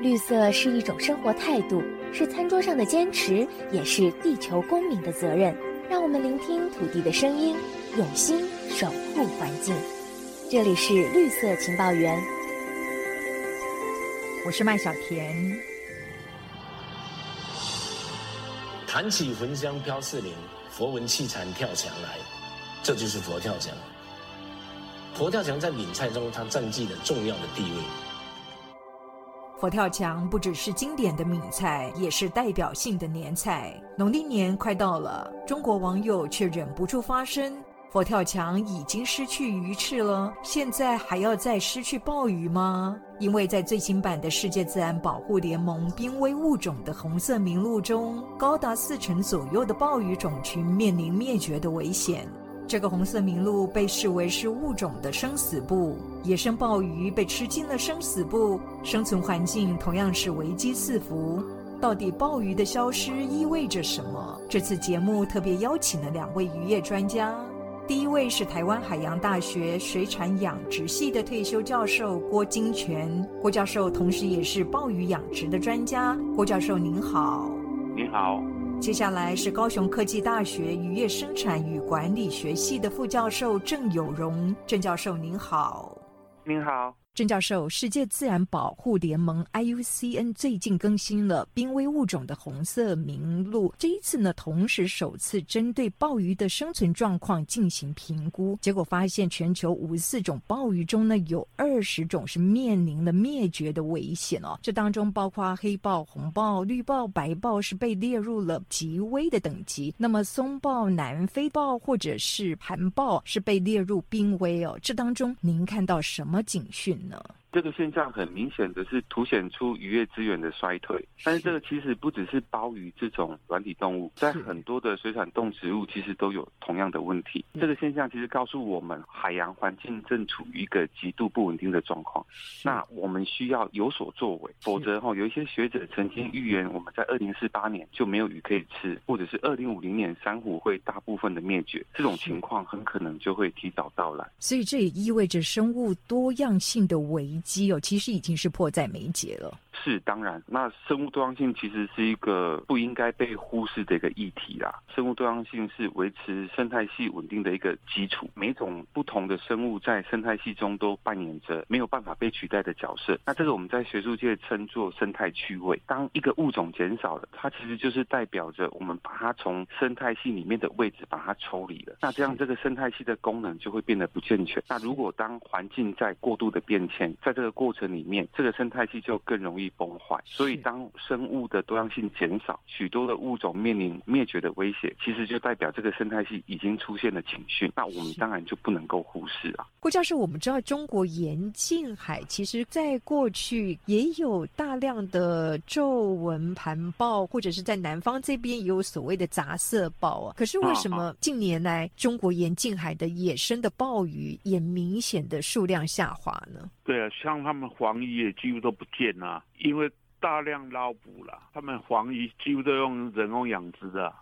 绿色是一种生活态度，是餐桌上的坚持，也是地球公民的责任。让我们聆听土地的声音，用心守护环境。这里是绿色情报员，我是麦小甜。弹起焚香飘四邻，佛闻气禅跳墙来，这就是佛跳墙。佛跳墙在闽菜中，它占据了重要的地位。佛跳墙不只是经典的闽菜，也是代表性的年菜。农历年快到了，中国网友却忍不住发声：佛跳墙已经失去鱼翅了，现在还要再失去鲍鱼吗？因为在最新版的世界自然保护联盟濒危物种的红色名录中，高达四成左右的鲍鱼种群面临灭绝的危险。这个红色名录被视为是物种的生死簿，野生鲍鱼被吃进了生死簿，生存环境同样是危机四伏。到底鲍鱼的消失意味着什么？这次节目特别邀请了两位渔业专家，第一位是台湾海洋大学水产养殖系的退休教授郭金泉，郭教授同时也是鲍鱼养殖的专家。郭教授您好，您好。接下来是高雄科技大学渔业生产与管理学系的副教授郑有荣，郑教授您好，您好。郑教授，世界自然保护联盟 IUCN 最近更新了濒危物种的红色名录。这一次呢，同时首次针对鲍鱼的生存状况进行评估，结果发现全球五十四种鲍鱼中呢，有二十种是面临了灭绝的危险哦。这当中包括黑豹、红豹、绿豹、白豹是被列入了极危的等级。那么松豹、南非豹或者是盘豹是被列入濒危哦。这当中您看到什么警讯呢？这个现象很明显的是凸显出渔业资源的衰退，但是这个其实不只是鲍鱼这种软体动物，在很多的水产动植物其实都有同样的问题。这个现象其实告诉我们，海洋环境正处于一个极度不稳定的状况。那我们需要有所作为，否则哈，有一些学者曾经预言，我们在二零四八年就没有鱼可以吃，或者是二零五零年珊瑚会大部分的灭绝，这种情况很可能就会提早到来。所以这也意味着生物多样性的危。机哦，其实已经是迫在眉睫了。是当然，那生物多样性其实是一个不应该被忽视的一个议题啦。生物多样性是维持生态系稳定的一个基础，每种不同的生物在生态系中都扮演着没有办法被取代的角色。那这个我们在学术界称作生态区位。当一个物种减少了，它其实就是代表着我们把它从生态系里面的位置把它抽离了。那这样这个生态系的功能就会变得不健全。那如果当环境在过度的变迁，在这个过程里面，这个生态系就更容易。崩坏，所以当生物的多样性减少，许多的物种面临灭绝的威胁，其实就代表这个生态系已经出现了警讯。那我们当然就不能够忽视啊。郭教授，我们知道中国沿近海，其实在过去也有大量的皱纹盘豹，或者是在南方这边也有所谓的杂色豹啊。可是为什么近年来中国沿近海的野生的鲍鱼也明显的数量下滑呢？对啊，像他们黄鱼也几乎都不见了。因为大量捞捕了，他们黄鱼几乎都用人工养殖的。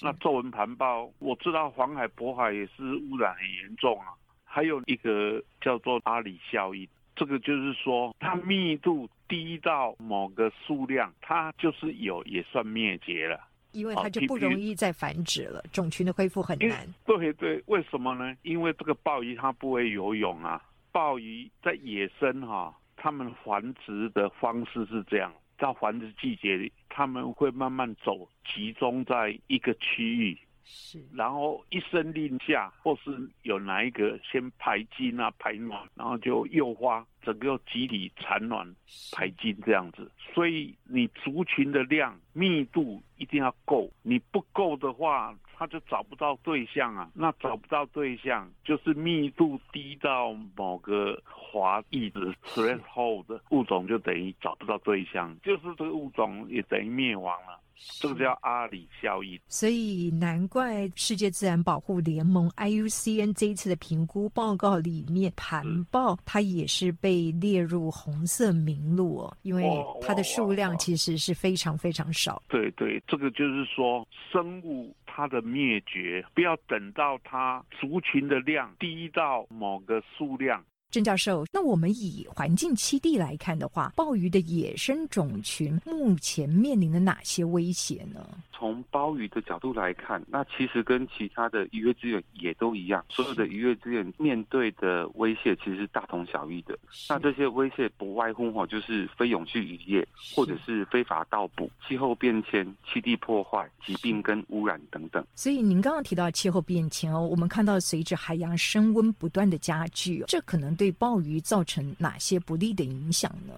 那皱纹盘鲍，我知道黄海、渤海也是污染很严重啊。还有一个叫做阿里效应，这个就是说它密度低到某个数量，它就是有也算灭绝了，因为它就不容易再繁殖了，种群的恢复很难。对对，为什么呢？因为这个鲍鱼它不会游泳啊，鲍鱼在野生哈。它们繁殖的方式是这样，在繁殖季节里，他们会慢慢走，集中在一个区域，是，然后一声令下，或是有哪一个先排精啊排卵，然后就诱发整个集体产卵排精这样子。所以你族群的量密度一定要够，你不够的话。他就找不到对象啊，那找不到对象就是密度低到某个华裔的 threshold 物种就等于找不到对象，就是这个物种也等于灭亡了。这个叫阿里效应，所以难怪世界自然保护联盟 IUCN 这一次的评估报告里面，盘豹它也是被列入红色名录哦，因为它的数量其实是非常非常少。对对，这个就是说生物它的灭绝，不要等到它族群的量低到某个数量。郑教授，那我们以环境栖地来看的话，鲍鱼的野生种群目前面临的哪些威胁呢？从鲍鱼的角度来看，那其实跟其他的渔业资源也都一样，所有的渔业资源面对的威胁其实是大同小异的。那这些威胁不外乎哈，就是非永续渔业，或者是非法盗捕、气候变迁、栖地破坏、疾病跟污染等等。所以您刚刚提到气候变迁哦，我们看到随着海洋升温不断的加剧，这可能对对鲍鱼造成哪些不利的影响呢？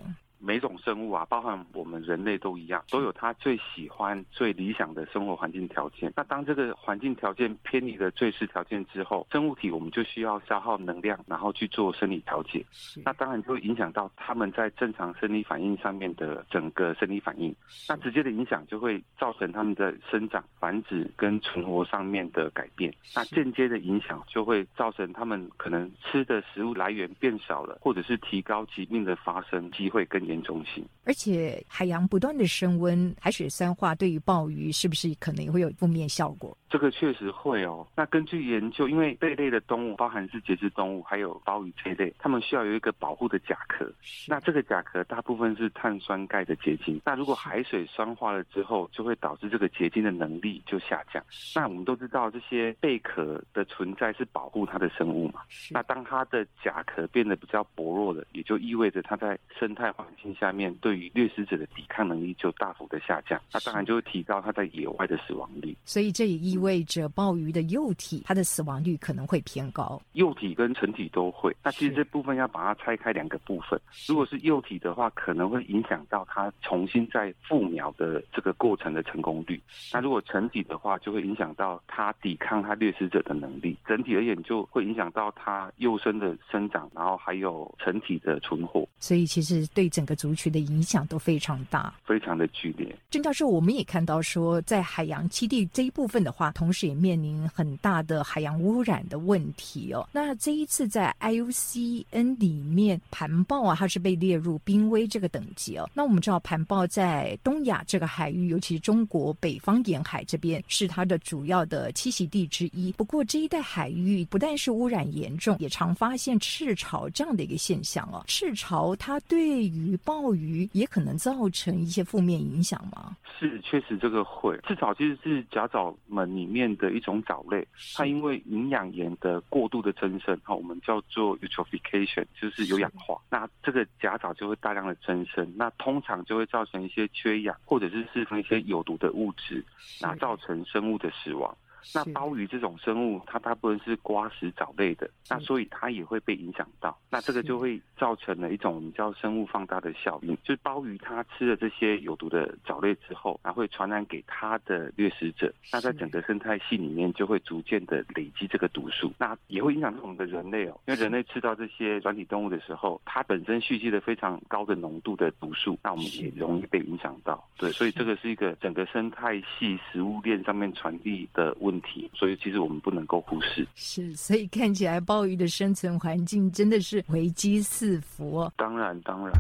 每种生物啊，包含我们人类都一样，都有它最喜欢、最理想的生活环境条件。那当这个环境条件偏离了最适条件之后，生物体我们就需要消耗能量，然后去做生理调节。那当然就会影响到他们在正常生理反应上面的整个生理反应。那直接的影响就会造成他们的生长、繁殖跟存活上面的改变。那间接的影响就会造成他们可能吃的食物来源变少了，或者是提高疾病的发生机会更。严重性，而且海洋不断的升温，海水酸化对于鲍鱼是不是可能也会有负面效果？这个确实会哦。那根据研究，因为贝类的动物，包含是节肢动物，还有鲍鱼这一类，它们需要有一个保护的甲壳。那这个甲壳大部分是碳酸钙的结晶。那如果海水酸化了之后，就会导致这个结晶的能力就下降。那我们都知道，这些贝壳的存在是保护它的生物嘛。那当它的甲壳变得比较薄弱了，也就意味着它在生态环境下面对于掠食者的抵抗能力就大幅的下降。那当然就会提高它在野外的死亡率。所以这也意。意味着鲍鱼的幼体，它的死亡率可能会偏高。幼体跟成体都会。那其实这部分要把它拆开两个部分。如果是幼体的话，可能会影响到它重新再复苗的这个过程的成功率。那如果成体的话，就会影响到它抵抗它掠食者的能力。整体而言，就会影响到它幼生的生长，然后还有成体的存活。所以其实对整个族群的影响都非常大，非常的剧烈。郑教授，我们也看到说，在海洋栖地这一部分的话。同时也面临很大的海洋污染的问题哦。那这一次在 IUCN 里面，盘豹啊，它是被列入濒危这个等级哦。那我们知道，盘豹在东亚这个海域，尤其是中国北方沿海这边，是它的主要的栖息地之一。不过这一带海域不但是污染严重，也常发现赤潮这样的一个现象哦。赤潮它对于鲍鱼也可能造成一些负面影响吗？是，确实这个会。赤潮其实是甲藻们。里面的一种藻类，它因为营养盐的过度的增生，哈，我们叫做 eutrophication，就是有氧化，那这个甲藻就会大量的增生，那通常就会造成一些缺氧，或者是释放一些有毒的物质，那造成生物的死亡。那鲍鱼这种生物，它大部分是瓜食藻类的，那所以它也会被影响到。那这个就会造成了一种我们叫生物放大的效应，就是鲍鱼它吃了这些有毒的藻类之后，然后会传染给它的掠食者。那在整个生态系里面，就会逐渐的累积这个毒素。那也会影响到我们的人类哦，因为人类吃到这些软体动物的时候，它本身蓄积了非常高的浓度的毒素，那我们也容易被影响到。对，所以这个是一个整个生态系食物链上面传递的问。问题，所以其实我们不能够忽视。是，所以看起来鲍鱼的生存环境真的是危机四伏。当然，当然。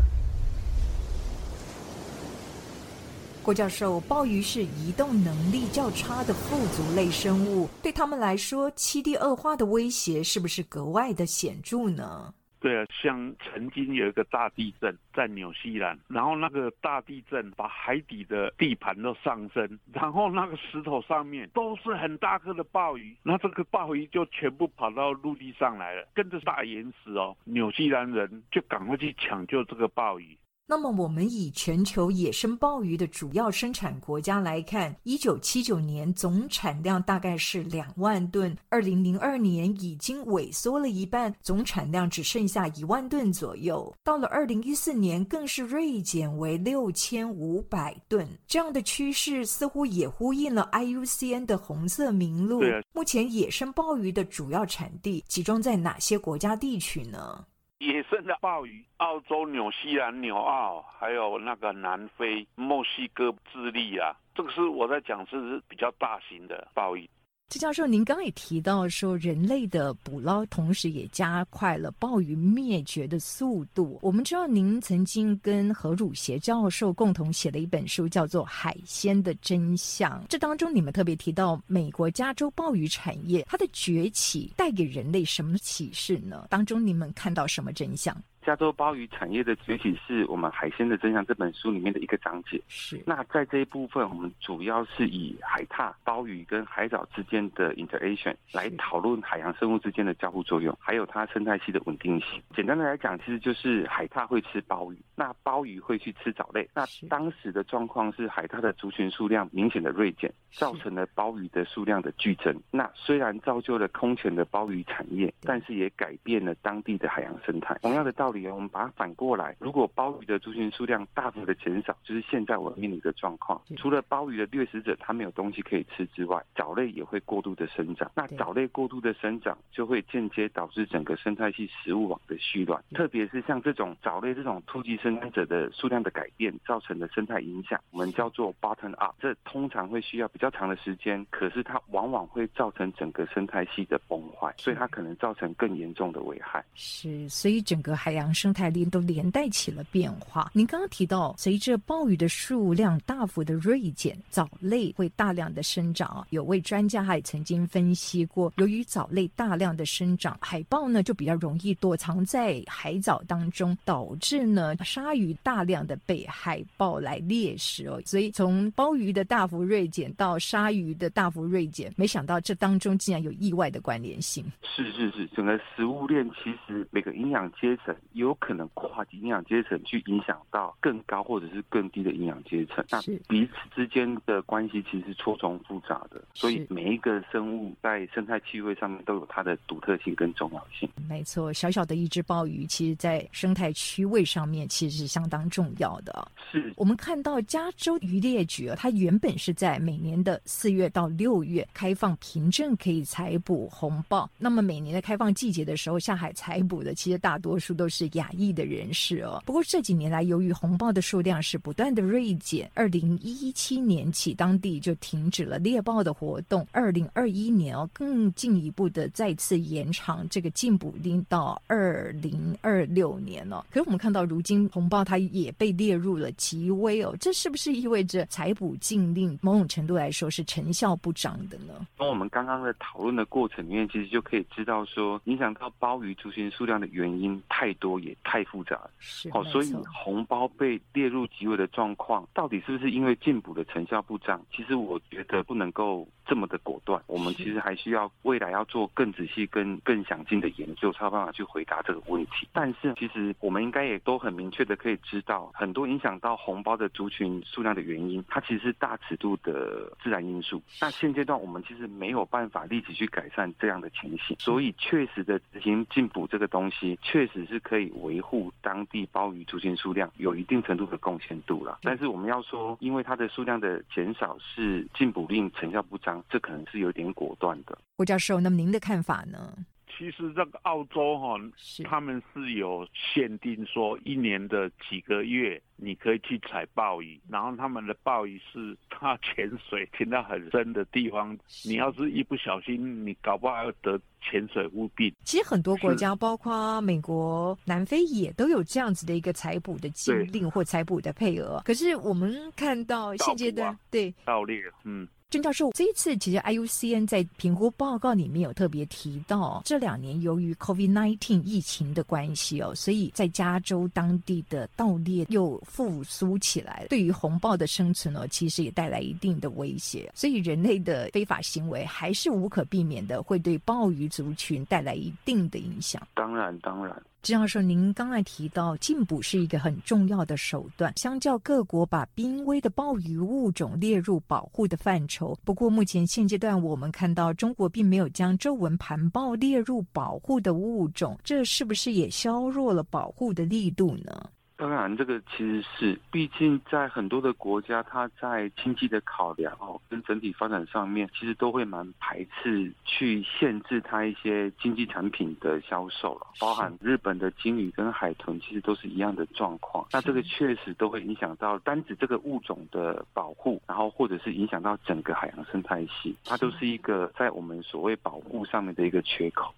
郭教授，鲍鱼是移动能力较差的腹足类生物，对他们来说，栖地恶化的威胁是不是格外的显著呢？对啊，像曾经有一个大地震在纽西兰，然后那个大地震把海底的地盘都上升，然后那个石头上面都是很大颗的鲍鱼，那这个鲍鱼就全部跑到陆地上来了，跟着大岩石哦，纽西兰人就赶快去抢救这个鲍鱼。那么，我们以全球野生鲍鱼的主要生产国家来看，一九七九年总产量大概是两万吨，二零零二年已经萎缩了一半，总产量只剩下一万吨左右。到了二零一四年，更是锐减为六千五百吨。这样的趋势似乎也呼应了 IUCN 的红色名录。目前野生鲍鱼的主要产地集中在哪些国家地区呢？野生的鲍鱼，澳洲、纽西兰、纽澳，还有那个南非、墨西哥、智利啊，这个是我在讲是比较大型的鲍鱼。这教授，您刚刚也提到说，人类的捕捞同时也加快了鲍鱼灭绝的速度。我们知道，您曾经跟何汝协教授共同写了一本书，叫做《海鲜的真相》。这当中，你们特别提到美国加州鲍鱼产业它的崛起带给人类什么启示呢？当中你们看到什么真相？加州鲍鱼产业的崛起是我们《海鲜的真相》这本书里面的一个章节。是。那在这一部分，我们主要是以海獭、鲍鱼跟海藻之间的 interaction 来讨论海洋生物之间的交互作用，还有它生态系的稳定性。简单的来讲，其实就是海獭会吃鲍鱼，那鲍鱼会去吃藻类。那当时的状况是海獭的族群数量明显的锐减，造成了鲍鱼的数量的剧增。那虽然造就了空前的鲍鱼产业，但是也改变了当地的海洋生态。同样的道理。我们把它反过来，如果鲍鱼的族群数量大幅的减少，就是现在我们面临的状况。除了鲍鱼的掠食者它没有东西可以吃之外，藻类也会过度的生长。那藻类过度的生长，就会间接导致整个生态系食物网的虚乱。特别是像这种藻类这种突击生产者的数量的改变造成的生态影响，我们叫做 bottom up。这通常会需要比较长的时间，可是它往往会造成整个生态系的崩坏，所以它可能造成更严重的危害。是，所以整个海洋。生态链都连带起了变化。您刚刚提到，随着鲍鱼的数量大幅的锐减，藻类会大量的生长。有位专家还曾经分析过，由于藻类大量的生长，海豹呢就比较容易躲藏在海藻当中，导致呢鲨鱼大量的被海豹来猎食哦。所以从鲍鱼的大幅锐减到鲨鱼的大幅锐减，没想到这当中竟然有意外的关联性。是是是，整个食物链其实每个营养阶层有可能跨级营养阶层去影响到更高或者是更低的营养阶层，那彼此之间的关系其实是错综复杂的，所以每一个生物在生态气味上面都有它的独特性跟重要性。没错，小小的一只鲍鱼，其实在生态区位上面其实是相当重要的。是。我们看到加州渔猎局啊，它原本是在每年的四月到六月开放凭证可以采捕红鲍，那么每年的开放季节的时候下海采捕的，其实大多数都是是亚裔的人士哦。不过这几年来，由于红豹的数量是不断的锐减，二零一七年起，当地就停止了猎豹的活动。二零二一年哦，更进一步的再次延长这个禁捕令到二零二六年了。可是我们看到，如今红豹它也被列入了极危哦，这是不是意味着采捕禁令某种程度来说是成效不彰的呢？从我们刚刚的讨论的过程里面，其实就可以知道说，影响到鲍鱼族群数量的原因太多也太。复杂了，好，所以红包被列入极危的状况，到底是不是因为进补的成效不彰？其实我觉得不能够这么的果断，我们其实还需要未来要做更仔细、更 更详尽的研究，才有办法去回答这个问题。但是，其实我们应该也都很明确的可以知道，很多影响到红包的族群数量的原因，它其实是大尺度的自然因素。那现阶段我们其实没有办法立即去改善这样的情形，所以确实的执行进补这个东西，确实是可以维。护当地鲍鱼族群数量有一定程度的贡献度了，但是我们要说，因为它的数量的减少是禁捕令成效不彰，这可能是有点果断的。胡教授，那么您的看法呢？其实这个澳洲哈，他们是有限定说一年的几个月你可以去采鲍鱼，然后他们的鲍鱼是它潜水潜到很深的地方，你要是一不小心，你搞不好要得潜水污病。其实很多国家，包括美国、南非也都有这样子的一个采捕的禁令或采捕的配额。可是我们看到现阶段，对盗猎，嗯。郑教授，这一次其实 IUCN 在评估报告里面有特别提到，这两年由于 COVID-19 疫情的关系哦，所以在加州当地的盗猎又复苏起来，对于红豹的生存呢，其实也带来一定的威胁。所以人类的非法行为还是无可避免的，会对鲍鱼族群带来一定的影响。当然，当然。郑教授，您刚才提到进补是一个很重要的手段，相较各国把濒危的鲍鱼物种列入保护的范畴。不过，目前现阶段我们看到中国并没有将皱纹盘鲍列入保护的物种，这是不是也削弱了保护的力度呢？当然，这个其实是，毕竟在很多的国家，它在经济的考量哦，跟整体发展上面，其实都会蛮排斥去限制它一些经济产品的销售了。包含日本的鲸鱼跟海豚，其实都是一样的状况。那这个确实都会影响到单指这个物种的保护，然后或者是影响到整个海洋生态系，它都是一个在我们所谓保护上面的一个缺口。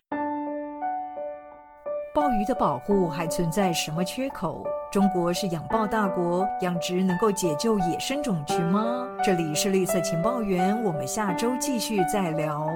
鲍鱼的保护还存在什么缺口？中国是养鲍大国，养殖能够解救野生种群吗？这里是绿色情报员，我们下周继续再聊。